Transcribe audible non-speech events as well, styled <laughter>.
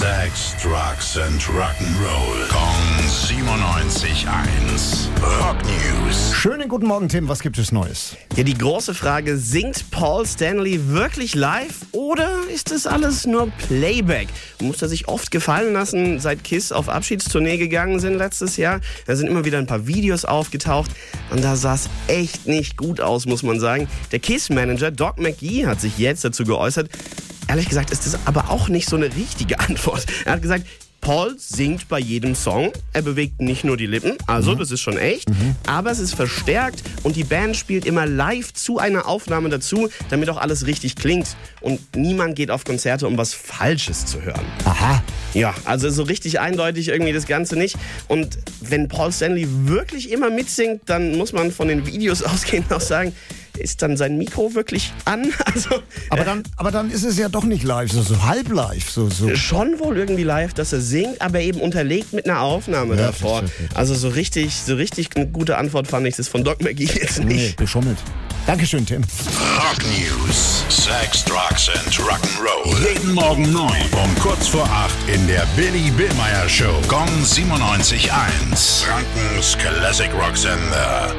Sex, Drugs and Rock'n'Roll. Kong 97.1. Rock News. Schönen guten Morgen, Tim. Was gibt es Neues? Ja, die große Frage, singt Paul Stanley wirklich live oder ist das alles nur Playback? Muss er sich oft gefallen lassen, seit Kiss auf Abschiedstournee gegangen sind letztes Jahr. Da sind immer wieder ein paar Videos aufgetaucht und da sah es echt nicht gut aus, muss man sagen. Der Kiss-Manager Doc McGee hat sich jetzt dazu geäußert. Ehrlich gesagt ist das aber auch nicht so eine richtige Antwort. Er hat gesagt, Paul singt bei jedem Song. Er bewegt nicht nur die Lippen, also das ist schon echt, aber es ist verstärkt und die Band spielt immer live zu einer Aufnahme dazu, damit auch alles richtig klingt. Und niemand geht auf Konzerte, um was Falsches zu hören. Aha. Ja, also so richtig eindeutig irgendwie das Ganze nicht. Und wenn Paul Stanley wirklich immer mitsingt, dann muss man von den Videos <laughs> ausgehend auch sagen, ist dann sein Mikro wirklich an? <laughs> Also Aber dann, aber dann ist es ja doch nicht live, so, so halb live. So, so. schon wohl irgendwie live, dass er singt, aber eben unterlegt mit einer Aufnahme Ja, davor. Also so richtig, so richtig eine gute Antwort fand ich das von Doc McGee jetzt Nee, nicht. beschummelt. Dankeschön, Tim. Rock News. Sex, Drugs and Rock'n'Roll. Jeden Morgen 9 um kurz vor 8 in der Billy Billmeyer Show. Gong 97.1. Frankens Classic Rock Sender.